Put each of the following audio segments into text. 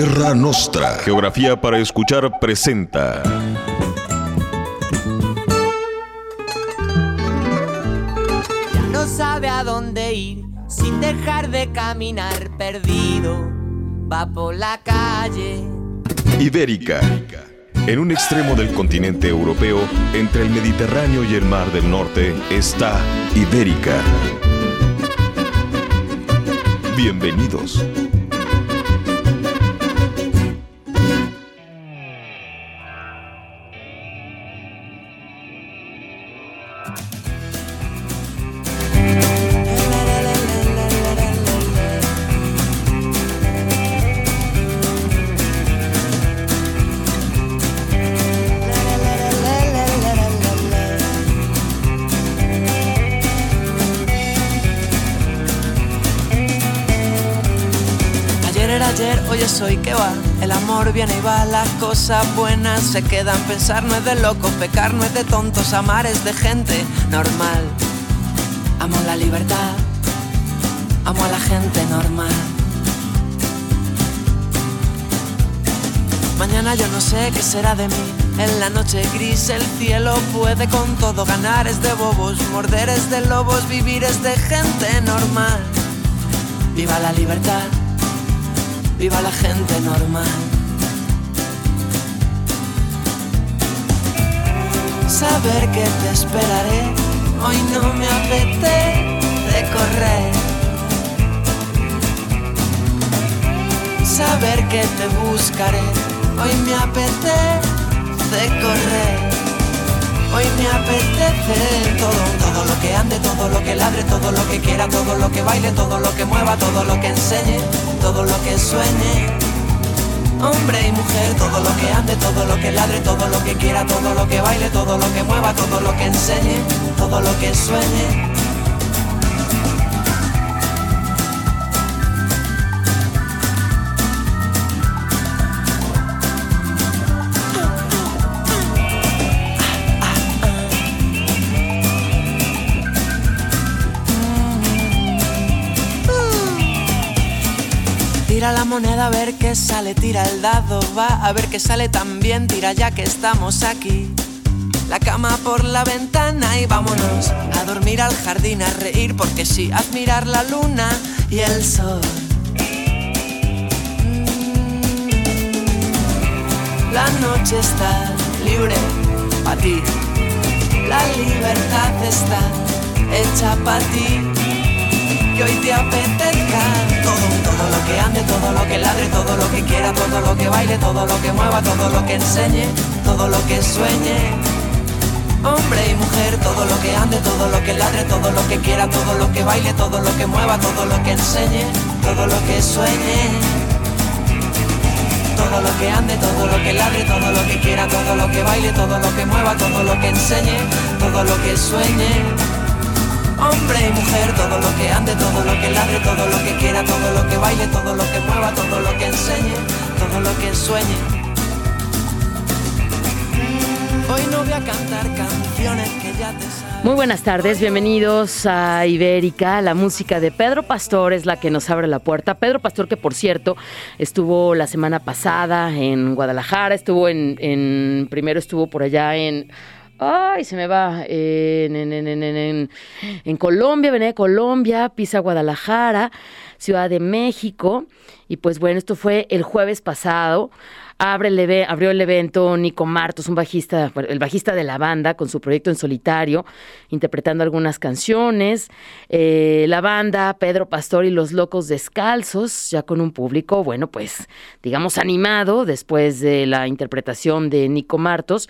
Terra Nostra. Geografía para escuchar presenta. Ya no sabe a dónde ir sin dejar de caminar perdido. Va por la calle. Ibérica. En un extremo del continente europeo, entre el Mediterráneo y el Mar del Norte, está Ibérica. Bienvenidos. Que va. El amor viene y va, las cosas buenas se quedan. Pensar no es de locos, pecar no es de tontos, amar es de gente normal. Amo la libertad, amo a la gente normal. Mañana yo no sé qué será de mí. En la noche gris el cielo puede con todo ganar es de bobos, morder es de lobos, vivir es de gente normal. Viva la libertad viva la gente normal. Saber que te esperaré, hoy no me apetece correr. Saber que te buscaré, hoy me apetece correr. Hoy me apetece todo, todo lo que ande, todo lo que ladre, todo lo que quiera, todo lo que baile, todo lo que mueva, todo lo que enseñe, todo lo que sueñe. Hombre y mujer, todo lo que ande, todo lo que ladre, todo lo que quiera, todo lo que baile, todo lo que mueva, todo lo que enseñe, todo lo que sueñe. Tira la moneda a ver qué sale, tira el dado, va a ver qué sale también, tira ya que estamos aquí. La cama por la ventana y vámonos a dormir al jardín, a reír porque sí, admirar la luna y el sol. Mm. La noche está libre para ti, la libertad está hecha para ti que hoy te apetezca todo, lo que ande, todo lo que ladre, todo lo que quiera, todo lo que baile, todo lo que mueva, todo lo que enseñe, todo lo que sueñe. Hombre y mujer, todo lo que ande, todo lo que ladre, todo lo que quiera, todo lo que baile, todo lo que mueva, todo lo que enseñe, todo lo que sueñe. Todo lo que ande, todo lo que ladre, todo lo que quiera, todo lo que baile, todo lo que mueva, todo lo que enseñe, todo lo que sueñe hombre y mujer, todo lo que ande, todo lo que ladre, todo lo que quiera, todo lo que baile, todo lo que mueva, todo lo que enseñe, todo lo que sueñe. Hoy no voy a cantar canciones que ya te Muy buenas tardes, bienvenidos a Ibérica. La música de Pedro Pastor es la que nos abre la puerta. Pedro Pastor, que por cierto estuvo la semana pasada en Guadalajara, estuvo en, en primero estuvo por allá en Ay, se me va. En, en, en, en, Colombia, venía de Colombia, pisa Guadalajara, Ciudad de México. Y pues bueno, esto fue el jueves pasado. Abre el abrió el evento Nico Martos, un bajista, el bajista de la banda, con su proyecto en solitario, interpretando algunas canciones. Eh, la banda, Pedro Pastor y los Locos Descalzos, ya con un público, bueno, pues, digamos, animado después de la interpretación de Nico Martos.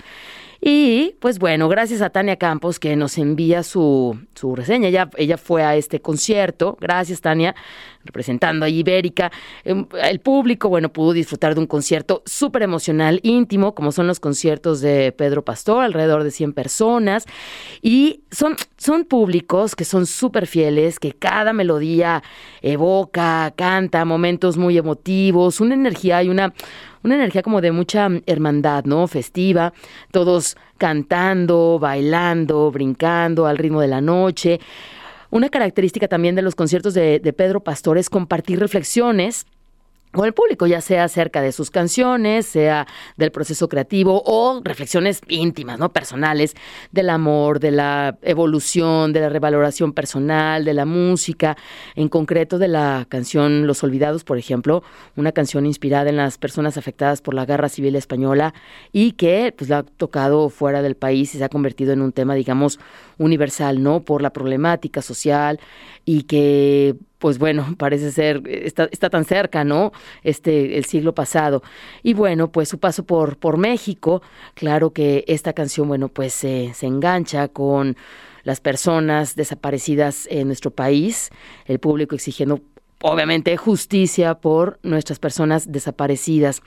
Y pues bueno, gracias a Tania Campos que nos envía su, su reseña. Ella, ella fue a este concierto. Gracias, Tania, representando a Ibérica. Em, el público, bueno, pudo disfrutar de un concierto súper emocional, íntimo, como son los conciertos de Pedro Pastor, alrededor de 100 personas. Y son, son públicos que son súper fieles, que cada melodía evoca, canta momentos muy emotivos, una energía y una una energía como de mucha hermandad, ¿no? Festiva, todos cantando, bailando, brincando al ritmo de la noche. Una característica también de los conciertos de, Pedro Pastor es compartir reflexiones con el público, ya sea acerca de sus canciones, sea del proceso creativo o reflexiones íntimas, ¿no? Personales, del amor, de la evolución, de la revaloración personal, de la música, en concreto de la canción Los Olvidados, por ejemplo, una canción inspirada en las personas afectadas por la Guerra Civil Española y que pues la ha tocado fuera del país y se ha convertido en un tema, digamos, universal, ¿no? Por la problemática social y que pues bueno, parece ser, está, está, tan cerca, ¿no? Este, el siglo pasado. Y bueno, pues su paso por, por México, claro que esta canción, bueno, pues se engancha con las personas desaparecidas en nuestro país, el público exigiendo, obviamente, justicia por nuestras personas desaparecidas.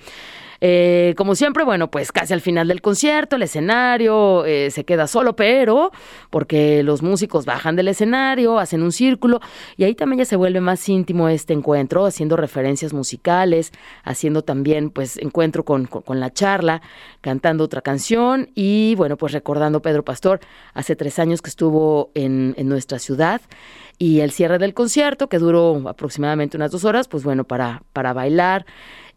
Eh, como siempre, bueno, pues casi al final del concierto, el escenario eh, se queda solo, pero porque los músicos bajan del escenario, hacen un círculo y ahí también ya se vuelve más íntimo este encuentro, haciendo referencias musicales, haciendo también pues encuentro con, con, la charla, cantando otra canción y bueno, pues recordando Pedro Pastor, hace tres años que estuvo en, en nuestra ciudad y el cierre del concierto, que duró aproximadamente unas dos horas, pues bueno, para, para bailar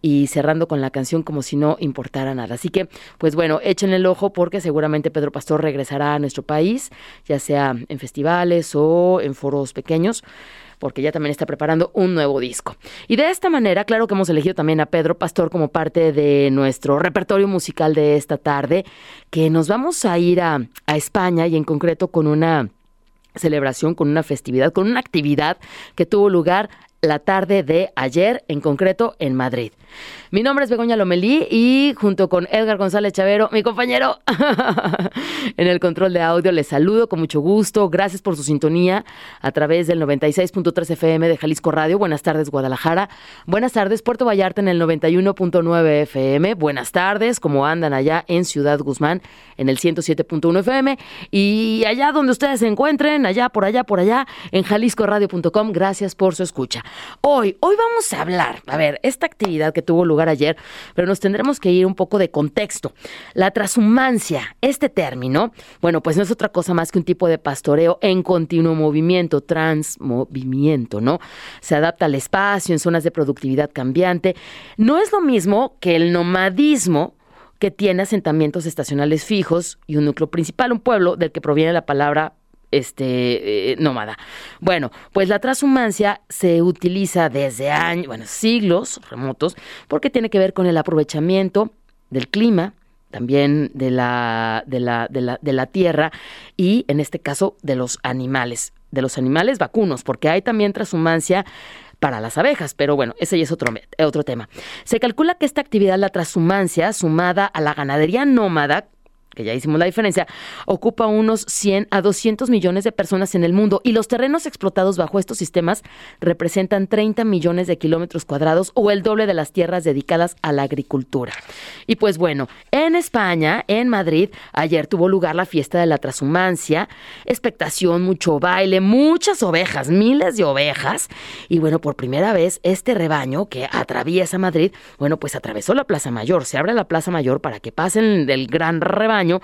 y cerrando con la canción como si no importara nada. Así que, pues bueno, echen el ojo porque seguramente Pedro Pastor regresará a nuestro país, ya sea en festivales o en foros pequeños porque ya también está preparando un nuevo disco. Y de esta manera, claro que hemos elegido también a Pedro Pastor como parte de nuestro repertorio musical de esta tarde, que nos vamos a ir a, a España y en concreto con una celebración, con una festividad, con una actividad que tuvo lugar la tarde de ayer, en concreto en Madrid. Mi nombre es Begoña Lomelí y junto con Edgar González Chavero, mi compañero, en el control de audio, les saludo con mucho gusto. Gracias por su sintonía a través del 96.3 FM de Jalisco Radio. Buenas tardes, Guadalajara. Buenas tardes, Puerto Vallarta en el 91.9 FM. Buenas tardes, como andan allá en Ciudad Guzmán en el 107.1 FM. Y allá donde ustedes se encuentren, allá, por allá, por allá, en jaliscoradio.com. Gracias por su escucha. Hoy, hoy vamos a hablar, a ver, esta actividad que tuvo lugar ayer, pero nos tendremos que ir un poco de contexto. La transhumancia, este término, bueno, pues no es otra cosa más que un tipo de pastoreo en continuo movimiento, transmovimiento, ¿no? Se adapta al espacio en zonas de productividad cambiante. No es lo mismo que el nomadismo que tiene asentamientos estacionales fijos y un núcleo principal, un pueblo del que proviene la palabra este eh, nómada. Bueno, pues la transhumancia se utiliza desde años, bueno, siglos remotos, porque tiene que ver con el aprovechamiento del clima, también de la, de la, de la, de la tierra y en este caso de los animales, de los animales vacunos, porque hay también transhumancia para las abejas, pero bueno, ese ya es otro, otro tema. Se calcula que esta actividad, la transhumancia, sumada a la ganadería nómada, que ya hicimos la diferencia, ocupa unos 100 a 200 millones de personas en el mundo y los terrenos explotados bajo estos sistemas representan 30 millones de kilómetros cuadrados o el doble de las tierras dedicadas a la agricultura. Y pues bueno, en España, en Madrid, ayer tuvo lugar la fiesta de la transhumancia, expectación, mucho baile, muchas ovejas, miles de ovejas. Y bueno, por primera vez este rebaño que atraviesa Madrid, bueno, pues atravesó la Plaza Mayor, se abre la Plaza Mayor para que pasen del gran rebaño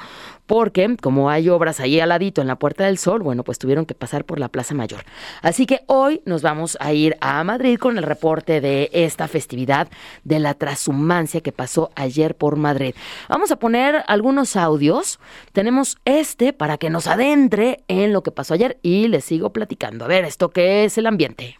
porque como hay obras ahí al ladito en la Puerta del Sol, bueno, pues tuvieron que pasar por la Plaza Mayor. Así que hoy nos vamos a ir a Madrid con el reporte de esta festividad de la transhumancia que pasó ayer por Madrid. Vamos a poner algunos audios. Tenemos este para que nos adentre en lo que pasó ayer y les sigo platicando. A ver, esto qué es el ambiente.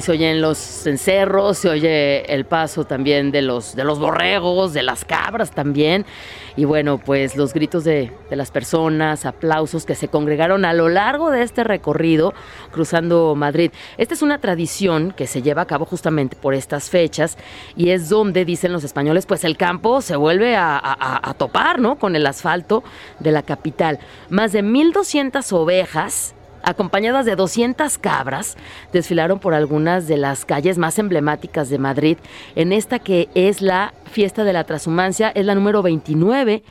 Se oyen los cencerros, se oye el paso también de los, de los borregos, de las cabras también. Y bueno, pues los gritos de, de, las personas, aplausos que se congregaron a lo largo de este recorrido cruzando Madrid. Esta es una tradición que se lleva a cabo justamente por estas fechas y es donde, dicen los españoles, pues el campo se vuelve a, a, a topar, ¿no? Con el asfalto de la capital. Más de 1.200 ovejas acompañadas de 200 cabras, desfilaron por algunas de las calles más emblemáticas de Madrid, en esta que es la fiesta de la transhumancia, es la número 29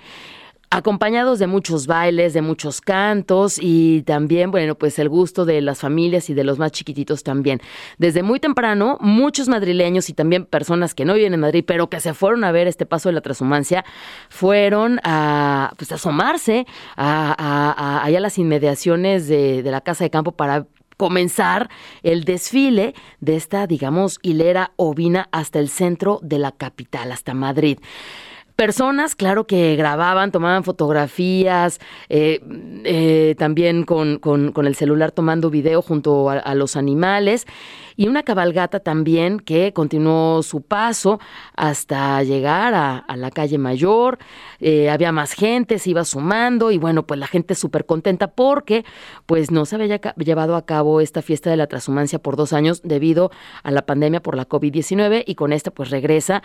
acompañados de muchos bailes, de muchos cantos y también, bueno, pues el gusto de las familias y de los más chiquititos también. Desde muy temprano, muchos madrileños y también personas que no viven en Madrid, pero que se fueron a ver este paso de la transhumancia, fueron a, pues, asomarse a, a, allá a las inmediaciones de, de la Casa de Campo para comenzar el desfile de esta, digamos, hilera ovina hasta el centro de la capital, hasta Madrid personas, claro, que grababan, tomaban fotografías, eh, eh, también con, con, con, el celular tomando video junto a, a los animales y una cabalgata también que continuó su paso hasta llegar a, la calle Mayor. Eh, había más gente, se iba sumando y bueno, pues la gente súper contenta porque pues no se había llevado a cabo esta fiesta de la transhumancia por dos años debido a la pandemia por la COVID-19 y con esta pues regresa.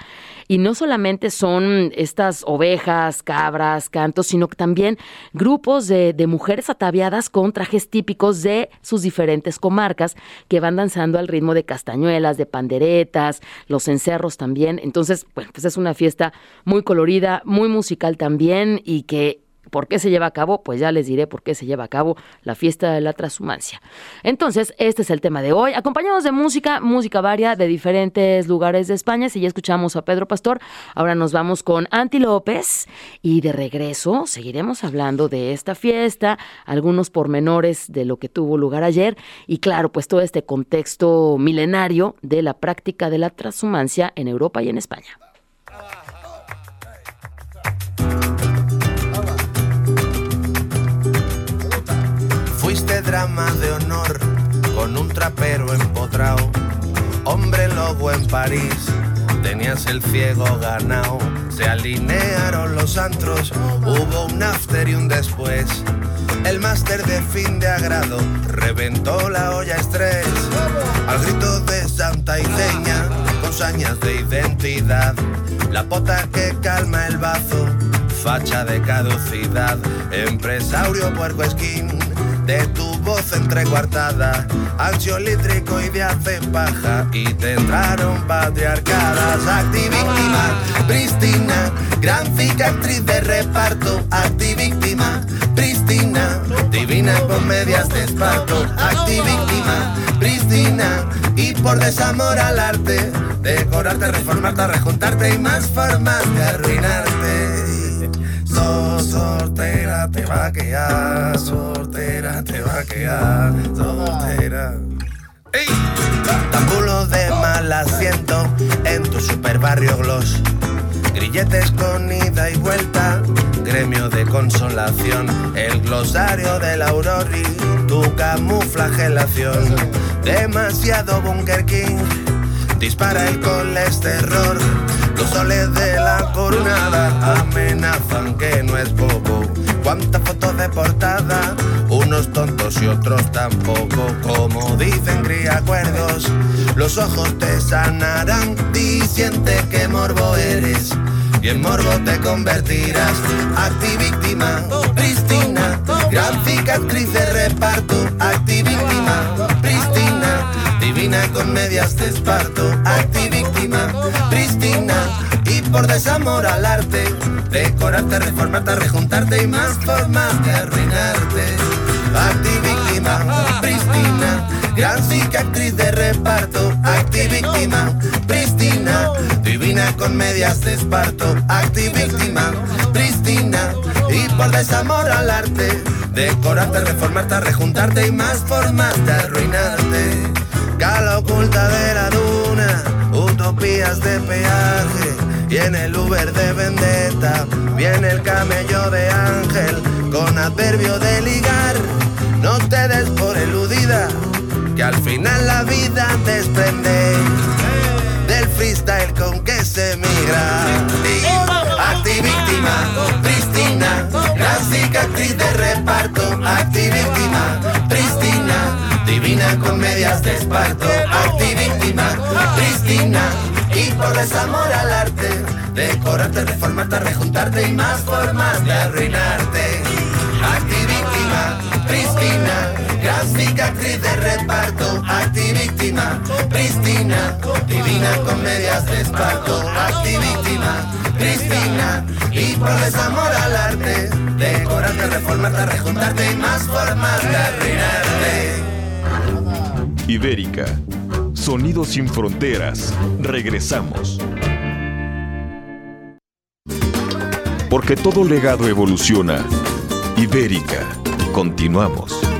Y no solamente son estas ovejas, cabras, cantos, sino que también grupos de mujeres ataviadas con trajes típicos de sus diferentes comarcas que van danzando al ritmo de castañuelas, de panderetas, los encerros también. Entonces, bueno, pues es una fiesta muy colorida, muy musical también y que ¿Por qué se lleva a cabo? Pues ya les diré por qué se lleva a cabo la fiesta de la transhumancia. Entonces, este es el tema de hoy. Acompañados de música, música varia de diferentes lugares de España. Si ya escuchamos a Pedro Pastor, ahora nos vamos con Anti López y de regreso seguiremos hablando de esta fiesta, algunos pormenores de lo que tuvo lugar ayer y claro, pues todo este contexto milenario de la práctica de la transhumancia en Europa y en España. Drama de honor con un trapero empotrao. Hombre lobo en París, tenías el ciego ganado. Se alinearon los antros, hubo un after y un después. El máster de fin de agrado reventó la olla estrés. Al grito de santa y seña, con sañas de identidad. La pota que calma el bazo, facha de caducidad. Empresario puerco esquín de tu voz entrecuartada, ansiolítrico y de hace paja, y te entraron patriarcadas, activíctima, prístina, gran cicatriz de reparto, activíctima, prístina, divina con medias de esparto, activíctima, prístina, y por desamor al arte, decorarte, reformarte, rejuntarte y más formas de arruinarte. So, sortera te va a quedar, sortera te va a quedar, sortera. ¡Ey! Tambulo de mal asiento en tu super barrio gloss. Grilletes con ida y vuelta, gremio de consolación. El glosario del Aurori, tu camuflagelación. Demasiado Bunker King, dispara el colesterol. Los soles de la coronada amenazan que no es poco. Cuántas fotos de portada, unos tontos y otros tampoco. Como dicen acuerdos, los ojos te sanarán. Di siente que morbo eres y en morbo te convertirás. Activíctima, Pristina, gran cicatriz de reparto. Activíctima, divina con medias de esparto. Activíctima, Pristina, y por desamor al arte, decorarte, reformarte, rejuntarte y más formas de arruinarte. Activíctima, Pristina, gran cicatriz de reparto. Activíctima, Pristina, divina con medias de esparto. Activíctima, Pristina, y por desamor al arte, decorarte, reformarte, rejuntarte y más formas de arruinarte. Cala oculta de la duna, utopías de peaje. Y en el Uber de vendetta viene el camello de ángel con adverbio de ligar. No te des por eludida, que Al final la vida desprende del freestyle con que se migra. Activíctima, Cristina, clásica actriz de reparto. Activíctima, Cristina, divina con medias de esparto. Activíctima, Cristina, y por desamor al arte, decorarte, reformarte, rejuntarte y más formas de arruinarte. Activíctima, Cristina, gran cicatriz de reparto, activíctima, Cristina, divina con medias de esparto, activíctima, Cristina, y por desamor al arte, decorarte, reformarte, rejuntarte y más formas de arruinarte. Ibérica, sonido sin fronteras, regresamos. Porque todo legado evoluciona. Ibérica, continuamos.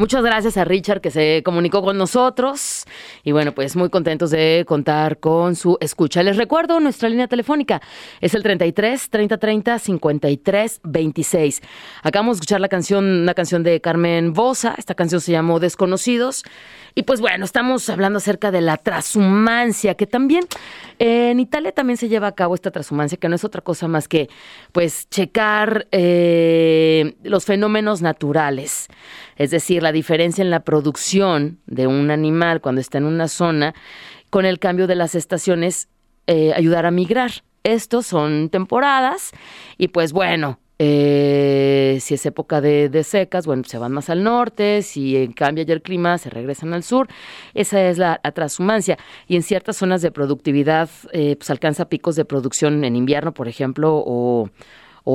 Muchas gracias a Richard que se comunicó con nosotros y bueno, pues muy contentos de contar con su escucha. Les recuerdo nuestra línea telefónica es el 33 30 30 53 26. Acabamos de escuchar la canción, una canción de Carmen Bosa, esta canción se llamó Desconocidos y pues bueno, estamos hablando acerca de la transhumancia, que también eh, en Italia también se lleva a cabo esta transhumancia, que no es otra cosa más que pues checar eh, los fenómenos naturales, es decir, la diferencia en la producción de un animal cuando está en una zona con el cambio de las estaciones, eh, ayudar a migrar. Estos son temporadas y pues bueno, eh, si es época de, secas, bueno, se van más al norte, si cambia ya el clima, se regresan al sur. Esa es la, la transhumancia. Y en ciertas zonas de productividad, eh, pues alcanza picos de producción en invierno, por ejemplo, o,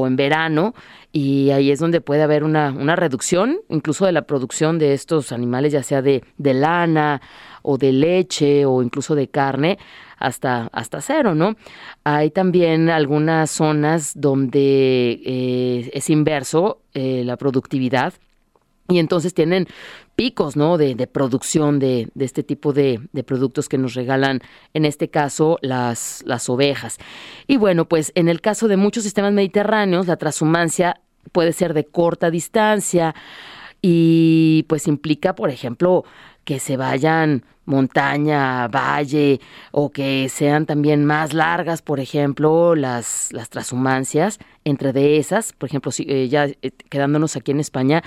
en verano, y ahí es donde puede haber una, una reducción, incluso de la producción de estos animales, ya sea de lana o de leche o incluso de carne, hasta, hasta cero, ¿no? Hay también algunas zonas donde eh, es inverso eh, la productividad y entonces tienen picos, ¿no? De, de producción de, este tipo de, de, productos que nos regalan, en este caso, las, las ovejas. Y bueno, pues en el caso de muchos sistemas mediterráneos, la transhumancia puede ser de corta distancia y pues implica, por ejemplo, que se vayan montaña, valle o que sean también más largas, por ejemplo, las, las transhumancias, entre de esas, por ejemplo, si, eh, ya eh, quedándonos aquí en España,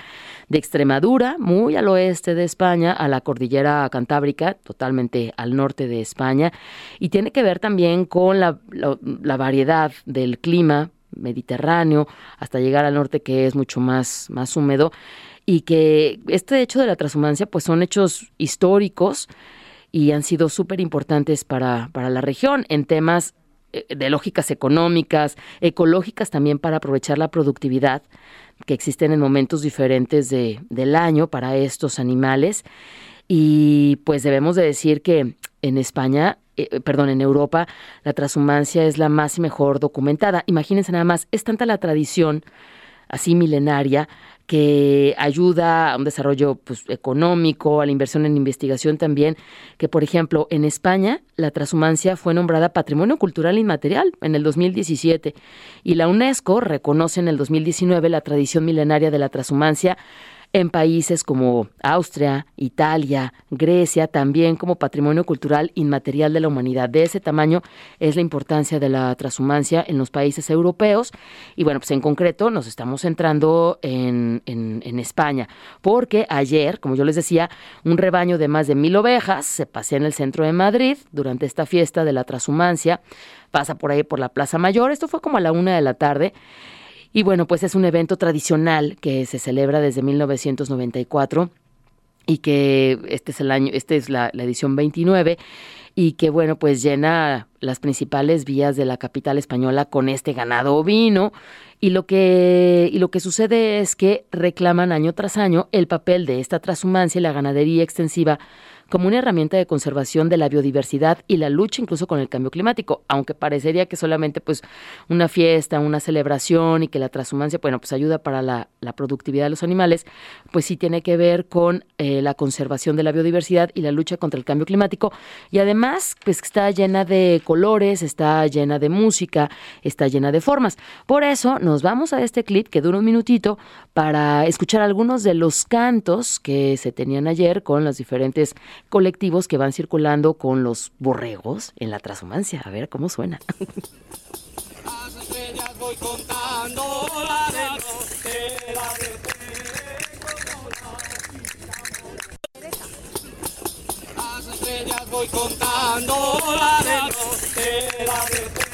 de Extremadura, muy al oeste de España, a la cordillera cantábrica, totalmente al norte de España, y tiene que ver también con la, la variedad del clima mediterráneo hasta llegar al norte que es mucho más, más húmedo y que este hecho de la transhumancia pues son hechos históricos y han sido súper importantes para, para la región en temas eh, de lógicas económicas, ecológicas también para aprovechar la productividad que existen en momentos diferentes de, del año para estos animales. Y pues debemos de decir que en España, eh, perdón, en Europa, la transhumancia es la más y mejor documentada. Imagínense nada más, es tanta la tradición así milenaria que ayuda a un desarrollo pues, económico, a la inversión en investigación también, que por ejemplo en España la transhumancia fue nombrada Patrimonio Cultural Inmaterial en el 2017 y la UNESCO reconoce en el 2019 la tradición milenaria de la transhumancia en países como Austria, Italia, Grecia, también como patrimonio cultural inmaterial de la humanidad. De ese tamaño es la importancia de la transhumancia en los países europeos. Y bueno, pues en concreto nos estamos centrando en, en, España, porque ayer, como yo les decía, un rebaño de más de mil ovejas se pasea en el centro de Madrid durante esta fiesta de la transhumancia. Pasa por ahí por la Plaza Mayor. Esto fue como a la una de la tarde. Y bueno, pues es un evento tradicional que se celebra desde 1994 y que este es el año, este es la, edición 29 y que bueno, pues llena las principales vías de la capital española con este ganado ovino. Y lo que y lo que sucede es que reclaman año tras año el papel de esta transhumancia y la ganadería extensiva como una herramienta de conservación de la biodiversidad y la lucha incluso con el cambio climático, aunque parecería que solamente pues una fiesta, una celebración y que la transhumancia, bueno, pues ayuda para la, productividad de los animales, pues sí tiene que ver con eh, la conservación de la biodiversidad y la lucha contra el cambio climático y además pues está llena de colores, está llena de música, está llena de formas. Por eso nos vamos a este clip que dura un minutito para escuchar algunos de los cantos que se tenían ayer con los diferentes colectivos que van circulando con los borregos en la transhumancia. A ver cómo suena. voy contando la de la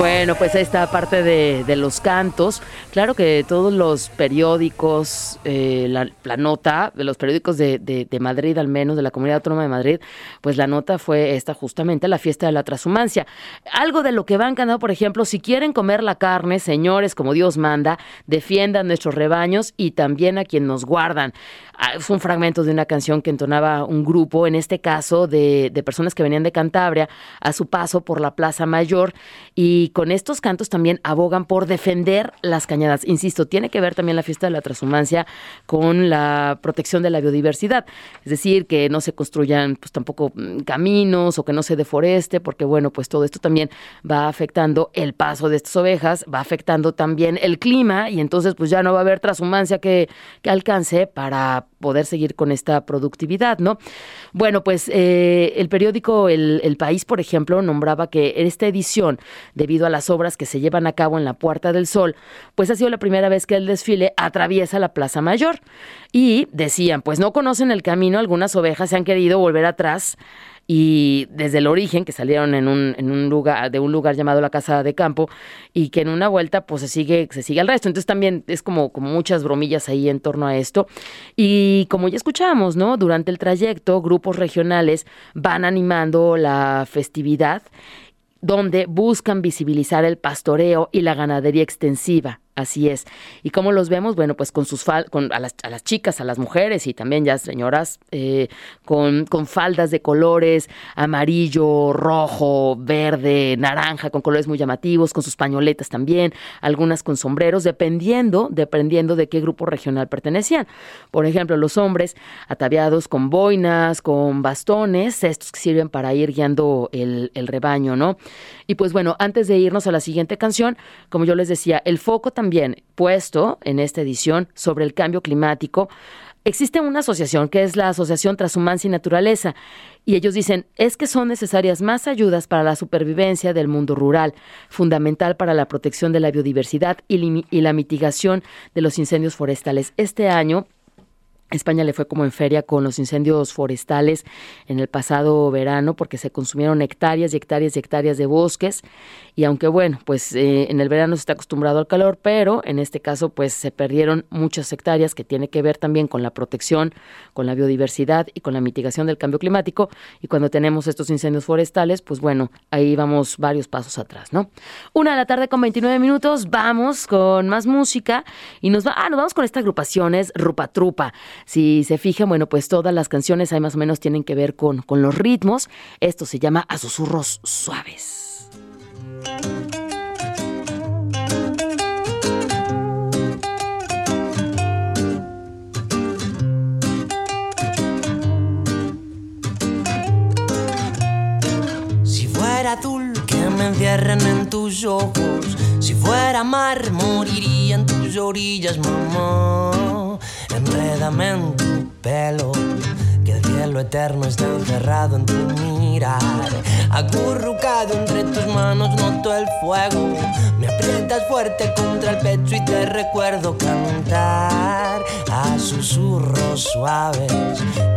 Bueno, pues esta parte de, de, los cantos. Claro que todos los periódicos, eh, la, nota de los periódicos de, de, Madrid, al menos de la Comunidad Autónoma de Madrid, pues la nota fue esta justamente, la fiesta de la transhumancia. Algo de lo que van cantando, por ejemplo, si quieren comer la carne, señores, como Dios manda, defiendan nuestros rebaños y también a quien nos guardan. Ah, es un fragmento de una canción que entonaba un grupo, en este caso de, de personas que venían de Cantabria, a su paso por la Plaza Mayor y con estos cantos también abogan por defender las cañadas. Insisto, tiene que ver también la fiesta de la transhumancia con la protección de la biodiversidad, es decir, que no se construyan pues tampoco mm, caminos o que no se deforeste, porque bueno, pues todo esto también va afectando el paso de estas ovejas, va afectando también el clima y entonces pues ya no va a haber transhumancia que, que alcance para poder seguir con esta productividad, ¿no? Bueno, pues eh, el periódico el, el, País, por ejemplo, nombraba que esta edición, debido a las obras que se llevan a cabo en la Puerta del Sol, pues ha sido la primera vez que el desfile atraviesa la Plaza Mayor. y decían, pues no conocen el camino, algunas ovejas se han querido volver atrás y desde el origen, que salieron en un, en un lugar, de un lugar llamado la Casa de Campo, y que en una vuelta pues se sigue, se sigue al resto. Entonces también es como, como muchas bromillas ahí en torno a esto. Y como ya escuchamos, ¿no? Durante el trayecto, grupos regionales van animando la festividad donde buscan visibilizar el pastoreo y la ganadería extensiva. Así es. ¿Y cómo los vemos? Bueno, pues con sus fal con, a, las, a las chicas, a las mujeres y también ya señoras, eh, con, con faldas de colores amarillo, rojo, verde, naranja, con colores muy llamativos, con sus pañoletas también, algunas con sombreros, dependiendo, dependiendo de qué grupo regional pertenecían. Por ejemplo, los hombres ataviados con boinas, con bastones, estos que sirven para ir guiando el, el rebaño, ¿no? Y pues bueno, antes de irnos a la siguiente canción, como yo les decía, el foco también puesto en esta edición sobre el cambio climático. Existe una asociación que es la Asociación Transhumancia y Naturaleza y ellos dicen es que son necesarias más ayudas para la supervivencia del mundo rural, fundamental para la protección de la biodiversidad y la mitigación de los incendios forestales. Este año España le fue como en feria con los incendios forestales en el pasado verano porque se consumieron hectáreas y hectáreas y hectáreas de bosques y aunque bueno, pues eh, en el verano se está acostumbrado al calor, pero en este caso pues se perdieron muchas hectáreas que tiene que ver también con la protección, con la biodiversidad y con la mitigación del cambio climático y cuando tenemos estos incendios forestales pues bueno, ahí vamos varios pasos atrás, ¿no? Una de la tarde con 29 minutos, vamos con más música y nos, va, ah, nos vamos con esta agrupación, es Rupa Trupa. Si se fijan, bueno, pues todas las canciones ahí más o menos tienen que ver con, con los ritmos. Esto se llama A susurros suaves. Si fuera azul que me encierren en tus ojos, si fuera mar moriría en tus orillas, mamá. Enrédame en tu pelo, que el cielo eterno está encerrado en tu mirar. Acurrucado entre tus manos noto el fuego, me aprietas fuerte contra el pecho y te recuerdo cantar a susurros suaves.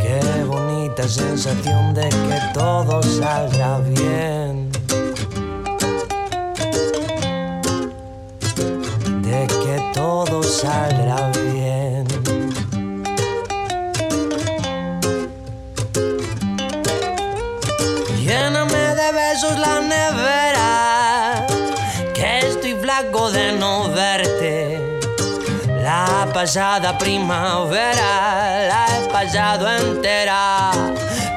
Qué bonita sensación de que todo salga bien. Todo saldrá bien. Lléname de besos la nevera, que estoy flaco de no verte. La pasada primavera la he pasado entera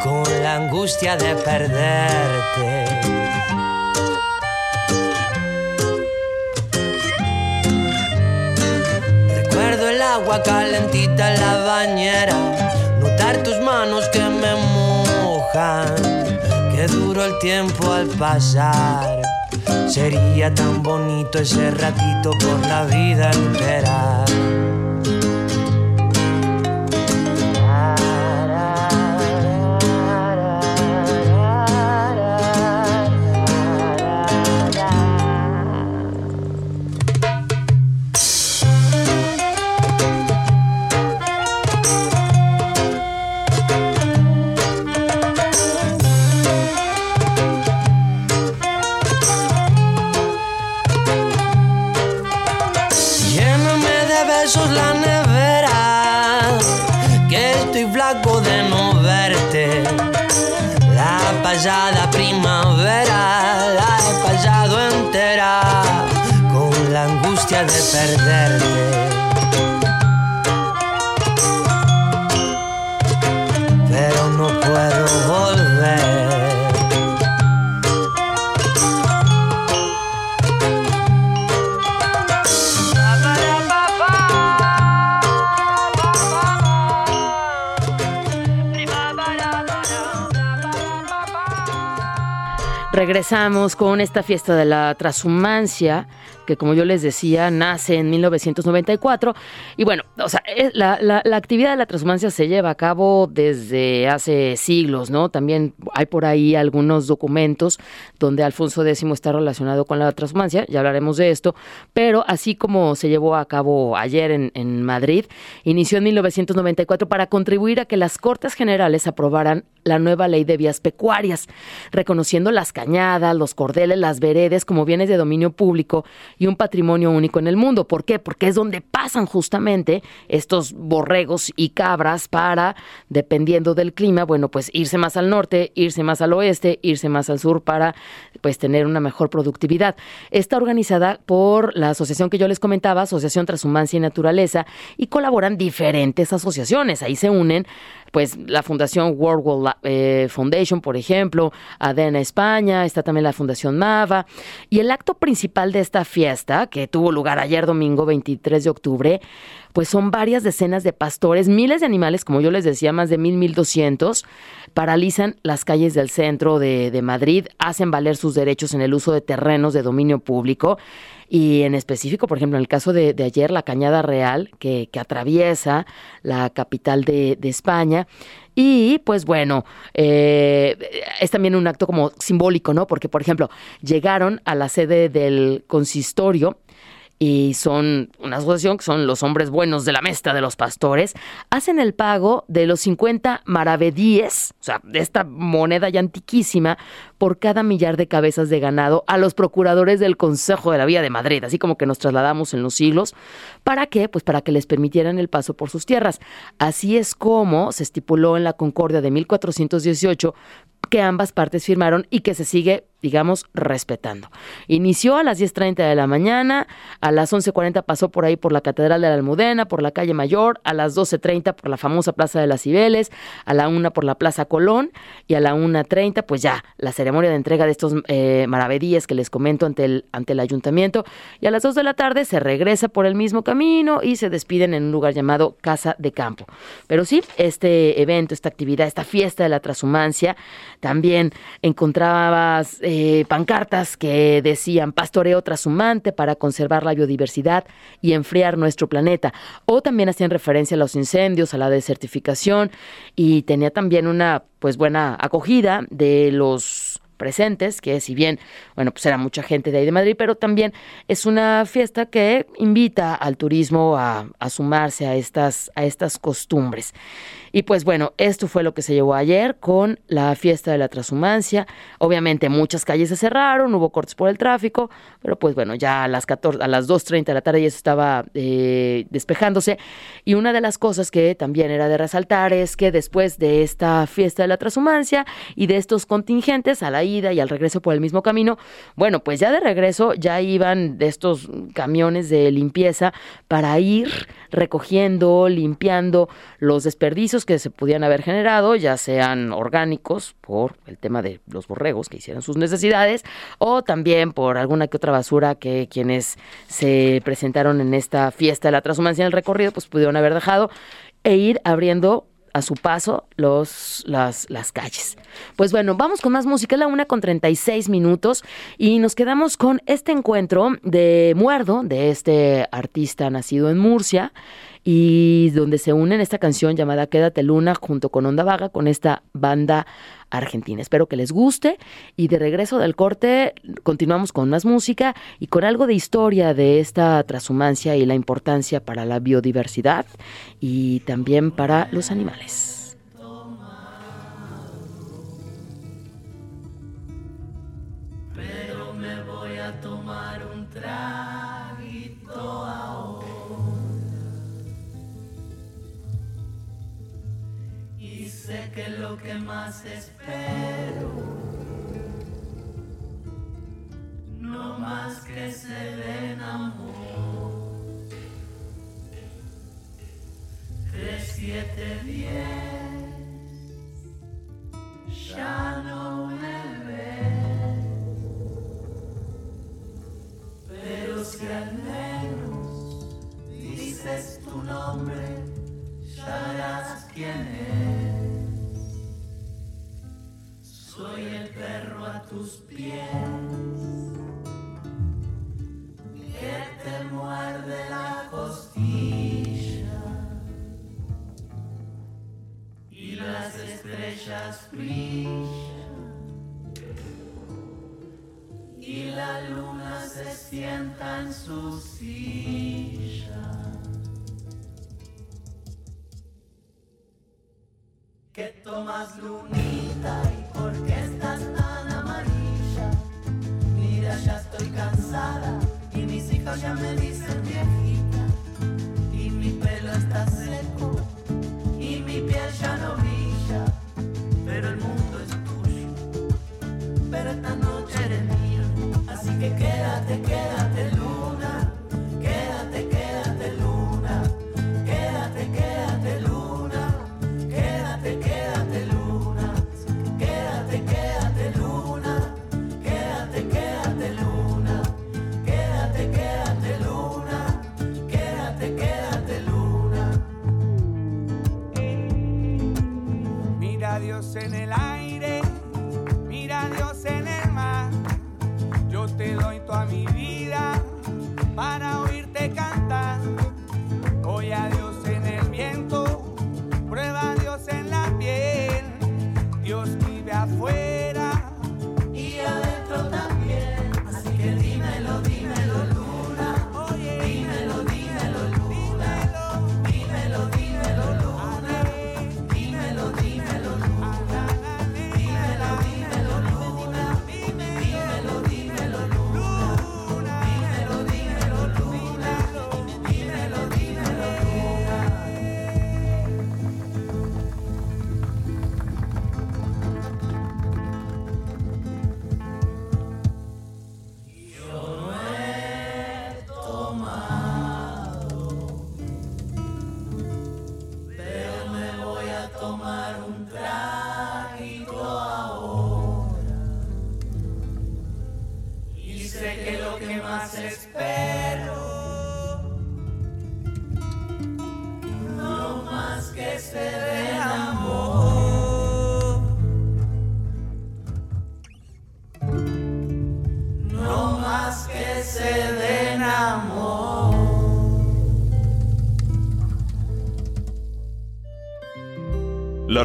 con la angustia de perderte. Agua calentita en la bañera, notar tus manos que me mojan, que duro el tiempo al pasar. Sería tan bonito ese ratito por la vida entera. De perderte. Pero no puedo volver. Regresamos con esta fiesta de la transhumancia que como yo les decía, nace en 1994. Y bueno, o sea, la, la, la, actividad de la transhumancia se lleva a cabo desde hace siglos, ¿no? También hay por ahí algunos documentos donde Alfonso X está relacionado con la transhumancia, ya hablaremos de esto, pero así como se llevó a cabo ayer en, en Madrid, inició en 1994 para contribuir a que las Cortes Generales aprobaran la nueva ley de vías pecuarias, reconociendo las cañadas, los cordeles, las veredes como bienes de dominio público y un patrimonio único en el mundo. ¿Por qué? Porque es donde pasan justamente estos borregos y cabras para, dependiendo del clima, bueno, pues irse más al norte, irse más al oeste, irse más al sur para pues tener una mejor productividad. Está organizada por la asociación que yo les comentaba, Asociación Transhumancia y Naturaleza, y colaboran diferentes asociaciones. Ahí se unen pues la Fundación World World eh, Foundation, por ejemplo, ADENA España, está también la Fundación MAVA. Y el acto principal de esta fiesta, que tuvo lugar ayer domingo 23 de octubre, pues son varias decenas de pastores, miles de animales, como yo les decía, más de mil, mil doscientos, paralizan las calles del centro de, de Madrid, hacen valer sus derechos en el uso de terrenos de dominio público y en específico, por ejemplo, en el caso de, ayer, la Cañada Real, que, que atraviesa la capital de, de, España. Y pues bueno, eh, es también un acto como simbólico, ¿no? Porque, por ejemplo, llegaron a la sede del consistorio y son una asociación que son los hombres buenos de la mesta de los pastores, hacen el pago de los 50 maravedíes, o sea, de esta moneda ya antiquísima, por cada millar de cabezas de ganado a los procuradores del Consejo de la Vía de Madrid, así como que nos trasladamos en los siglos. ¿Para qué? Pues para que les permitieran el paso por sus tierras. Así es como se estipuló en la Concordia de 1418 que ambas partes firmaron y que se sigue, digamos, respetando. Inició a las 10.30 de la mañana, a las 11.40 pasó por ahí por la Catedral de la Almudena, por la calle Mayor, a las 12.30 por la famosa Plaza de las Cibeles, a la 1 por la Plaza Colón y a la 1.30 pues ya la ceremonia de entrega de estos eh, maravedíes que les comento ante el, ante el ayuntamiento y a las 2 de la tarde se regresa por el mismo camino y se despiden en un lugar llamado Casa de Campo. Pero sí, este evento, esta actividad, esta fiesta de la transhumancia, también encontrabas eh, pancartas que decían pastoreo trashumante para conservar la biodiversidad y enfriar nuestro planeta. O también hacían referencia a los incendios, a la desertificación y tenía también una pues buena acogida de los presentes, que si bien, bueno, pues era mucha gente de ahí de Madrid, pero también es una fiesta que invita al turismo a, a sumarse a estas, a estas costumbres. Y pues bueno, esto fue lo que se llevó ayer con la fiesta de la transhumancia. Obviamente muchas calles se cerraron, hubo cortes por el tráfico, pero pues bueno, ya a las 14, a las 2.30 de la tarde ya estaba eh, despejándose. Y una de las cosas que también era de resaltar es que después de esta fiesta de la transhumancia y de estos contingentes a la ida y al regreso por el mismo camino, bueno, pues ya de regreso ya iban de estos camiones de limpieza para ir recogiendo, limpiando los desperdicios que se pudieran haber generado, ya sean orgánicos por el tema de los borregos que hicieran sus necesidades, o también por alguna que otra basura que quienes se presentaron en esta fiesta de la transhumancia en el recorrido, pues pudieron haber dejado e ir abriendo a su paso los, las, las calles. Pues bueno, vamos con más música, la una con 36 minutos y nos quedamos con este encuentro de Muerdo, de este artista nacido en Murcia y donde se unen esta canción llamada Quédate Luna junto con Onda Vaga con esta banda argentina. Espero que les guste y de regreso del corte continuamos con más música y con algo de historia de esta transhumancia y la importancia para la biodiversidad y también para los animales. Más que se den amor. Tres, siete, diez,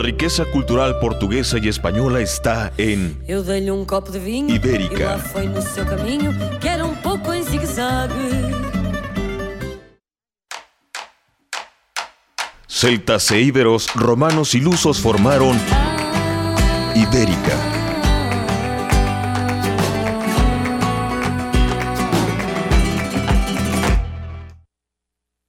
riqueza cultural portuguesa y española está en Eu dei-lhe um copo de vinho Ibérica. e lá foi no seu caminho, que era um pouco em zigue-zague. celtas e íberos, romanos y lusos formaron Ibérica.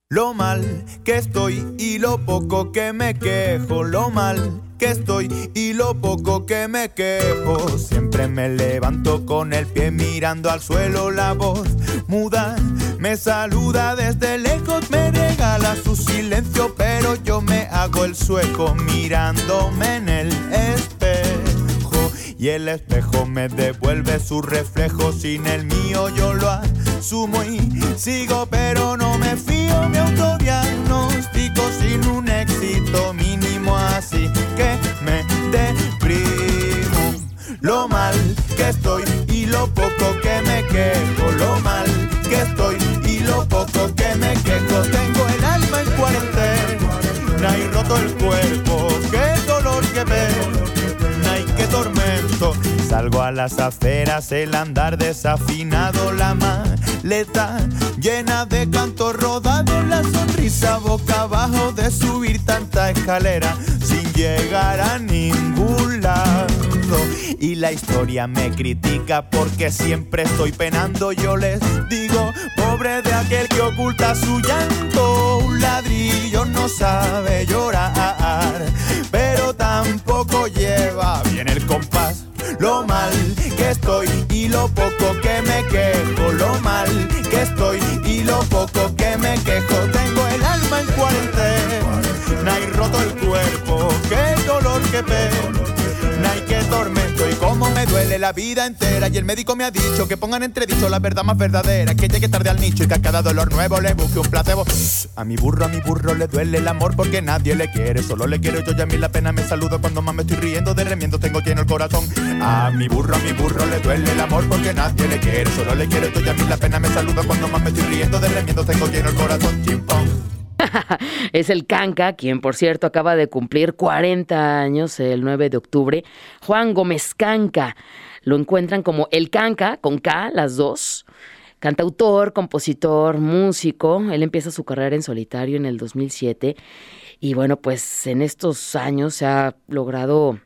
Lo mal que estoy y lo poco que me quejo, lo mal que estoy y lo poco que me quejo. Siempre me levanto con el pie mirando al suelo, la voz muda me saluda desde lejos, me regala su silencio, pero yo me hago el sueco mirándome en el espejo. Y el espejo me devuelve su reflejo, sin el mío yo lo asumo y sigo, pero no me fío, me autodiagnostico sin un éxito mínimo, así que me deprimo. Lo mal que estoy y lo poco que me quejo, lo mal que estoy y lo poco que me quejo. Tengo el alma en cuarentena y roto el cuerpo, Salgo a las aceras, el andar desafinado, la maleta llena de canto rodado, la sonrisa boca abajo de subir tanta escalera sin llegar a ningún lado. Y la historia me critica porque siempre estoy penando. Yo les digo, pobre de aquel que oculta su llanto. Un ladrillo no sabe llorar, pero tampoco lleva bien el compás. Lo mal que estoy y lo poco que me quejo. Lo mal que estoy y lo poco que me quejo. Tengo el alma en cuarentena y roto el cuerpo. Qué dolor que pena y qué tormento y cómo me duele la vida entera. Y el médico me ha dicho que pongan entredicho la verdad más verdadera. Que llegue tarde al nicho y que a cada dolor nuevo le busque un placebo. A mi burro a mi burro le duele el amor porque nadie le quiere. Solo le quiero yo y a mí la pena. Me saludo cuando más me estoy riendo. De remiendo tengo lleno el corazón. A mi burro a mi burro le duele el amor porque nadie le quiere. Solo le quiero yo y a mí la pena. Me saludo cuando más me estoy riendo. De remiendo tengo lleno el corazón. Chimpón es el Canca, quien por cierto acaba de cumplir 40 años el 9 de octubre. Juan Gómez Canca. Lo encuentran como el Canca, con K, las dos. Cantautor, compositor, músico. Él empieza su carrera en solitario en el 2007. Y bueno, pues en estos años se ha logrado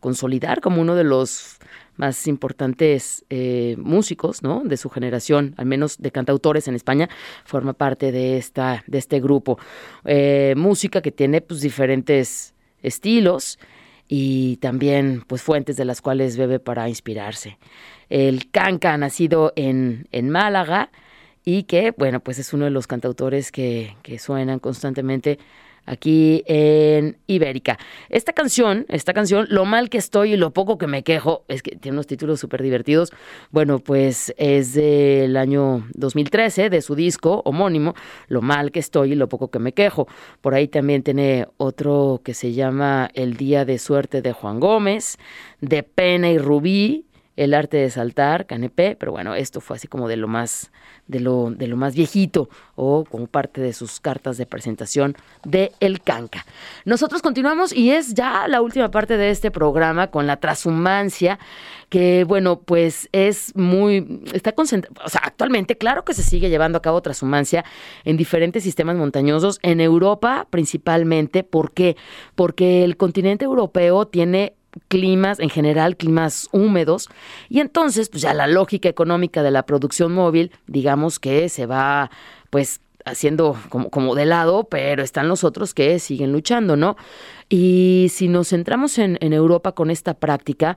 consolidar como uno de los más importantes eh, músicos, ¿no? De su generación, al menos de cantautores en España, forma parte de esta, de este grupo. Eh, música que tiene pues diferentes estilos y también pues fuentes de las cuales bebe para inspirarse. El Canca nacido en, en Málaga y que, bueno, pues es uno de los cantautores que, que suenan constantemente aquí en Ibérica. Esta canción, esta canción, Lo mal que estoy y lo poco que me quejo, es que tiene unos títulos súper divertidos. Bueno, pues es del año 2013, de su disco homónimo, Lo mal que estoy y lo poco que me quejo. Por ahí también tiene otro que se llama El día de suerte de Juan Gómez, de Pena y Rubí, el arte de saltar, Canepé, pero bueno, esto fue así como de lo más, de lo, de lo más viejito, o como parte de sus cartas de presentación de El Canca. Nosotros continuamos y es ya la última parte de este programa con la transhumancia, que bueno, pues es muy, está concentrada, o sea, actualmente claro que se sigue llevando a cabo transhumancia en diferentes sistemas montañosos, en Europa principalmente, ¿por qué? Porque el continente europeo tiene climas, en general climas húmedos, y entonces pues ya la lógica económica de la producción móvil, digamos que se va pues haciendo como, como de lado, pero están los otros que siguen luchando, ¿no? Y si nos centramos en, en Europa con esta práctica,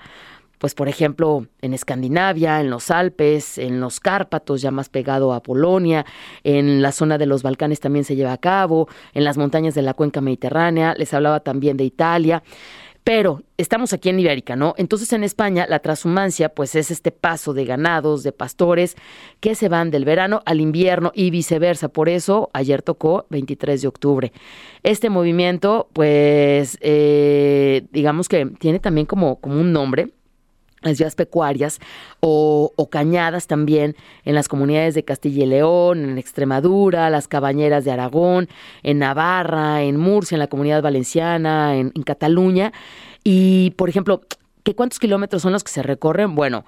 pues por ejemplo en Escandinavia, en los Alpes, en los Cárpatos, ya más pegado a Polonia, en la zona de los Balcanes también se lleva a cabo, en las montañas de la cuenca mediterránea, les hablaba también de Italia. Pero estamos aquí en Ibérica, ¿no? Entonces en España la transhumancia pues es este paso de ganados, de pastores que se van del verano al invierno y viceversa. Por eso ayer tocó 23 de octubre. Este movimiento pues eh, digamos que tiene también como, como un nombre las vías pecuarias o, cañadas también en las comunidades de Castilla y León, en Extremadura, las cabañeras de Aragón, en Navarra, en Murcia, en la comunidad valenciana, en, en Cataluña. Y, por ejemplo, ¿qué cuántos kilómetros son los que se recorren? Bueno,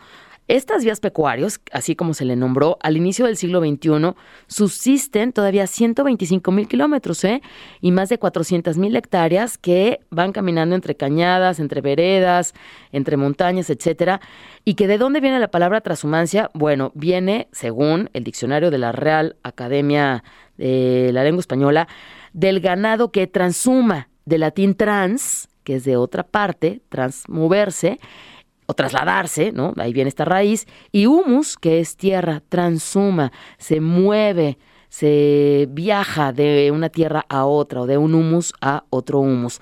estas vías pecuarios, así como se le nombró, al inicio del siglo XXI, subsisten todavía 125 mil kilómetros ¿eh? y más de 400 mil hectáreas que van caminando entre cañadas, entre veredas, entre montañas, etcétera. ¿Y que de dónde viene la palabra transhumancia? Bueno, viene, según el diccionario de la Real Academia de la Lengua Española, del ganado que transuma, de latín trans, que es de otra parte, transmoverse, o trasladarse, ¿no? Ahí viene esta raíz. Y humus, que es tierra, transuma, se mueve, se viaja de una tierra a otra o de un humus a otro humus.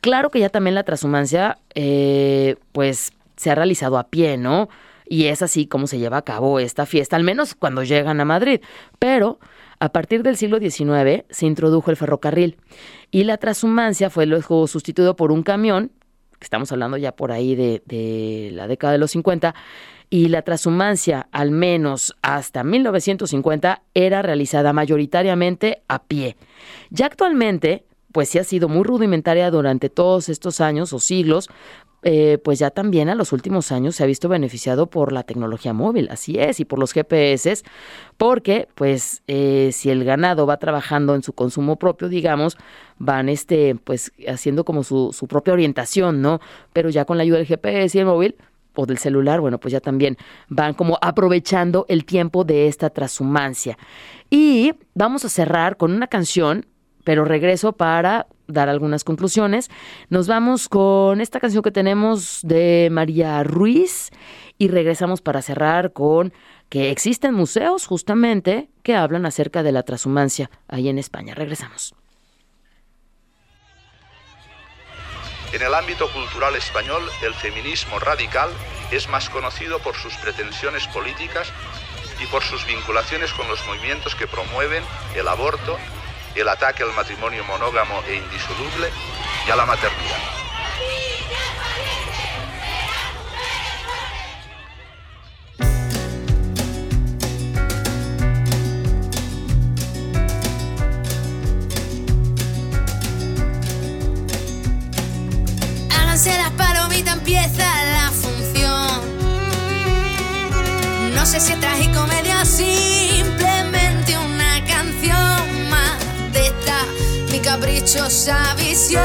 Claro que ya también la transhumancia, eh, pues, se ha realizado a pie, ¿no? Y es así como se lleva a cabo esta fiesta, al menos cuando llegan a Madrid. Pero a partir del siglo XIX se introdujo el ferrocarril y la transhumancia fue luego sustituido por un camión estamos hablando ya por ahí de, de la década de los 50, y la transhumancia, al menos hasta 1950, era realizada mayoritariamente a pie. Ya actualmente, pues sí ha sido muy rudimentaria durante todos estos años o siglos, eh, pues ya también a los últimos años se ha visto beneficiado por la tecnología móvil, así es, y por los GPS, porque pues eh, si el ganado va trabajando en su consumo propio, digamos, van este, pues haciendo como su, su propia orientación, ¿no? Pero ya con la ayuda del GPS y el móvil, o del celular, bueno, pues ya también van como aprovechando el tiempo de esta transhumancia. Y vamos a cerrar con una canción pero regreso para dar algunas conclusiones. Nos vamos con esta canción que tenemos de María Ruiz y regresamos para cerrar con que existen museos justamente que hablan acerca de la transhumancia ahí en España. Regresamos. En el ámbito cultural español, el feminismo radical es más conocido por sus pretensiones políticas y por sus vinculaciones con los movimientos que promueven el aborto el ataque al matrimonio monógamo e indisoluble y a la maternidad. Caprichosa visión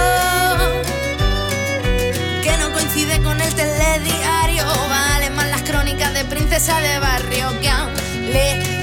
que no coincide con el telediario. Vale más las crónicas de princesa de barrio que aún le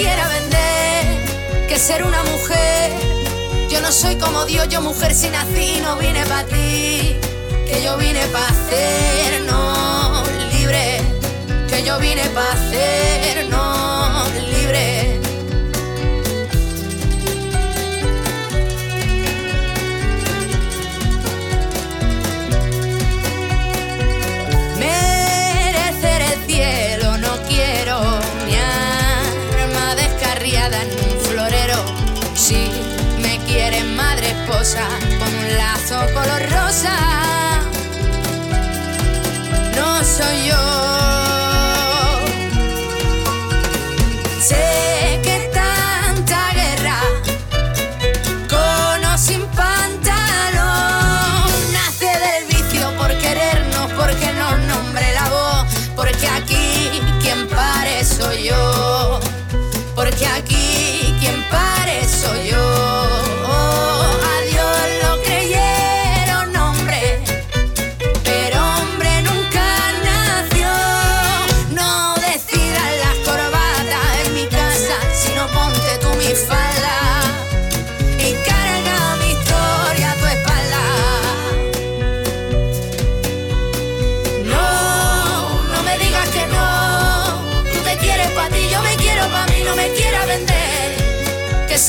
quiera vender. Que ser una mujer, yo no soy como Dios, yo mujer si nací, no vine pa' ti. Que yo vine pa' hacernos libre. Que yo vine pa' hacernos esposa con un lazo color rosa. No soy yo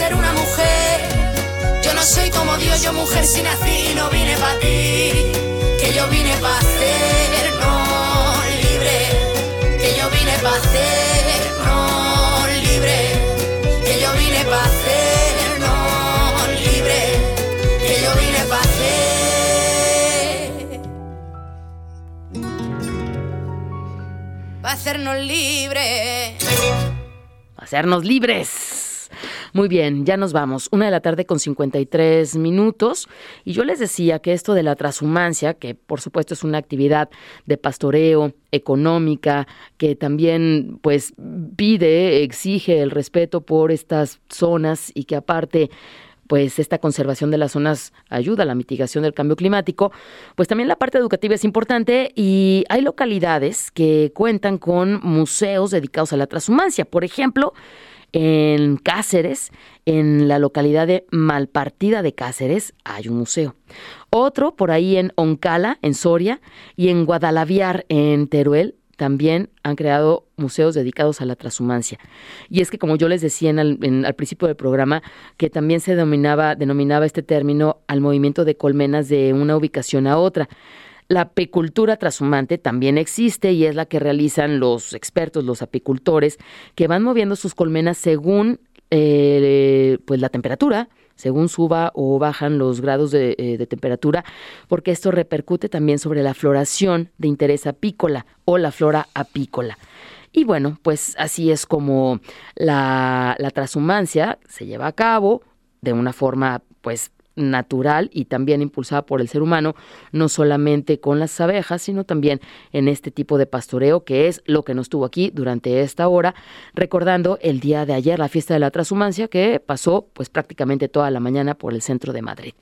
ser una mujer, yo no soy como Dios, yo mujer si nací, no vine pa' ti. Que yo vine pa' hacernos libre. Que yo vine pa' hacernos libre. Que yo vine pa' hacernos libre. Que yo vine pa' hacer. Pa' hacernos libres. hacernos libres. Muy bien, ya nos vamos. Una de la tarde con 53 minutos. Y yo les decía que esto de la transhumancia, que por supuesto es una actividad de pastoreo económica, que también pues pide, exige el respeto por estas zonas y que aparte pues esta conservación de las zonas ayuda a la mitigación del cambio climático, pues también la parte educativa es importante y hay localidades que cuentan con museos dedicados a la transhumancia. Por ejemplo, en Cáceres, en la localidad de Malpartida de Cáceres, hay un museo. Otro por ahí en Oncala, en Soria, y en Guadalaviar, en Teruel, también han creado museos dedicados a la transhumancia. Y es que, como yo les decía en al, al principio del programa, que también se denominaba, denominaba este término al movimiento de colmenas de una ubicación a otra. La apicultura transhumante también existe y es la que realizan los expertos, los apicultores, que van moviendo sus colmenas según eh, pues la temperatura, según suba o bajan los grados de, eh, temperatura, porque esto repercute también sobre la floración de interés apícola o la flora apícola. Y bueno, pues así es como la, la transhumancia se lleva a cabo de una forma pues natural y también impulsada por el ser humano, no solamente con las abejas, sino también en este tipo de pastoreo, que es lo que nos tuvo aquí durante esta hora, recordando el día de ayer, la fiesta de la transhumancia, que pasó pues prácticamente toda la mañana por el centro de Madrid.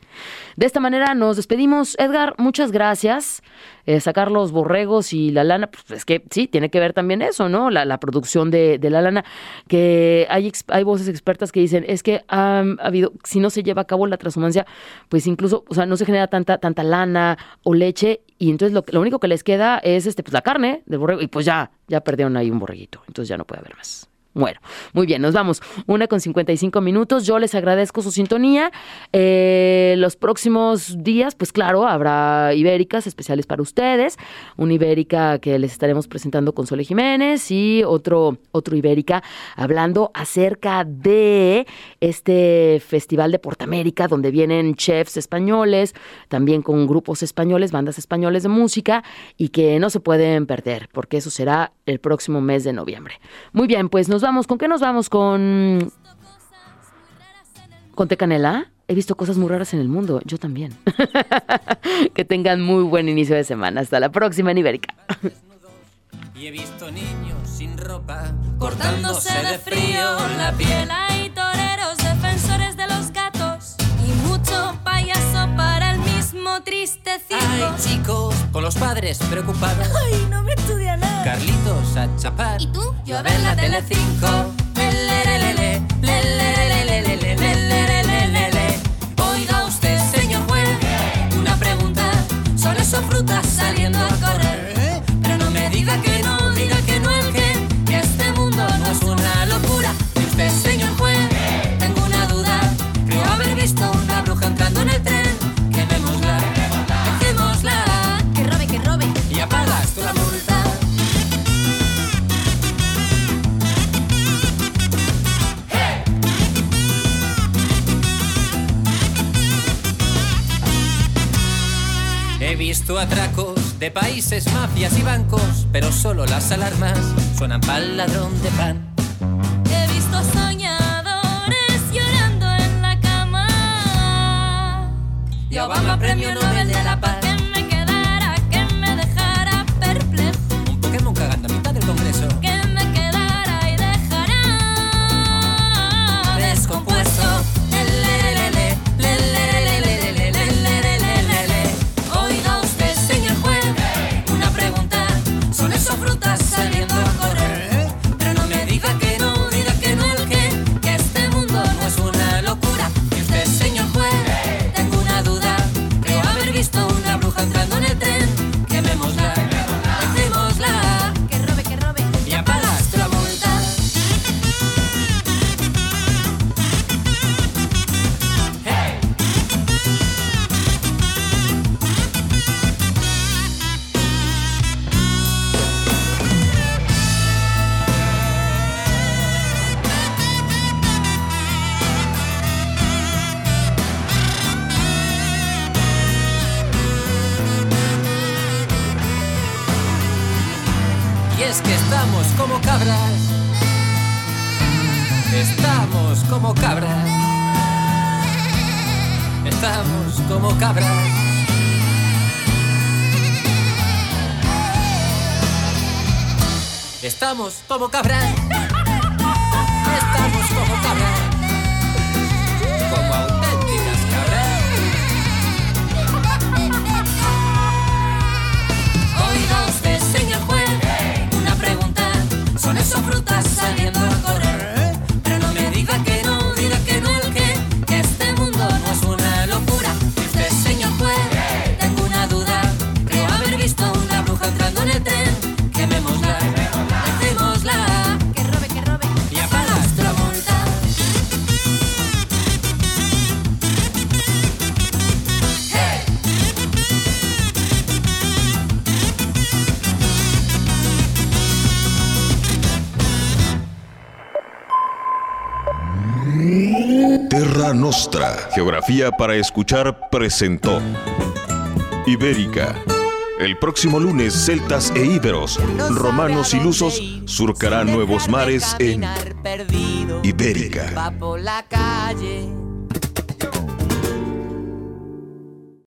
De esta manera nos despedimos. Edgar, muchas gracias. Eh, sacar los borregos y la lana, pues es que sí, tiene que ver también eso, ¿no? La, producción de, la lana, que hay, hay voces expertas que dicen, es que ha habido, si no se lleva a cabo la transhumancia, pues incluso, o sea, no se genera tanta, tanta lana o leche y entonces lo, lo único que les queda es este, pues la carne del borrego y pues ya, ya perdieron ahí un borreguito, entonces ya no puede haber más. Bueno, muy bien, nos vamos. Una con 55 minutos. Yo les agradezco su sintonía. Eh, los próximos días, pues claro, habrá ibéricas especiales para ustedes. Una ibérica que les estaremos presentando con Sole Jiménez y otro, otro ibérica hablando acerca de este Festival de Portamérica, donde vienen chefs españoles, también con grupos españoles, bandas españoles de música, y que no se pueden perder, porque eso será el próximo mes de noviembre. Muy bien, pues nos vamos. ¿Con qué nos vamos? ¿Con. ¿Con té canela? He visto cosas muy raras en el mundo. Yo también. que tengan muy buen inicio de semana. Hasta la próxima en Ibérica. Y he visto niños sin ropa, cortándose de frío la piel. tristecito. Ay, chicos, con los padres preocupados. Ay, no me estudia nada. Carlitos a chapar. ¿Y tú? Yo a ver la, la Tele 5. Atracos de países, mafias y bancos, pero solo las alarmas suenan pa'l ladrón de pan. He visto soñadores llorando en la cama. Y Obama premio Nobel Estamos como cabras. Nostra, Geografía para Escuchar, presentó Ibérica. El próximo lunes, celtas e íberos, romanos y lusos surcarán nuevos mares en. Ibérica.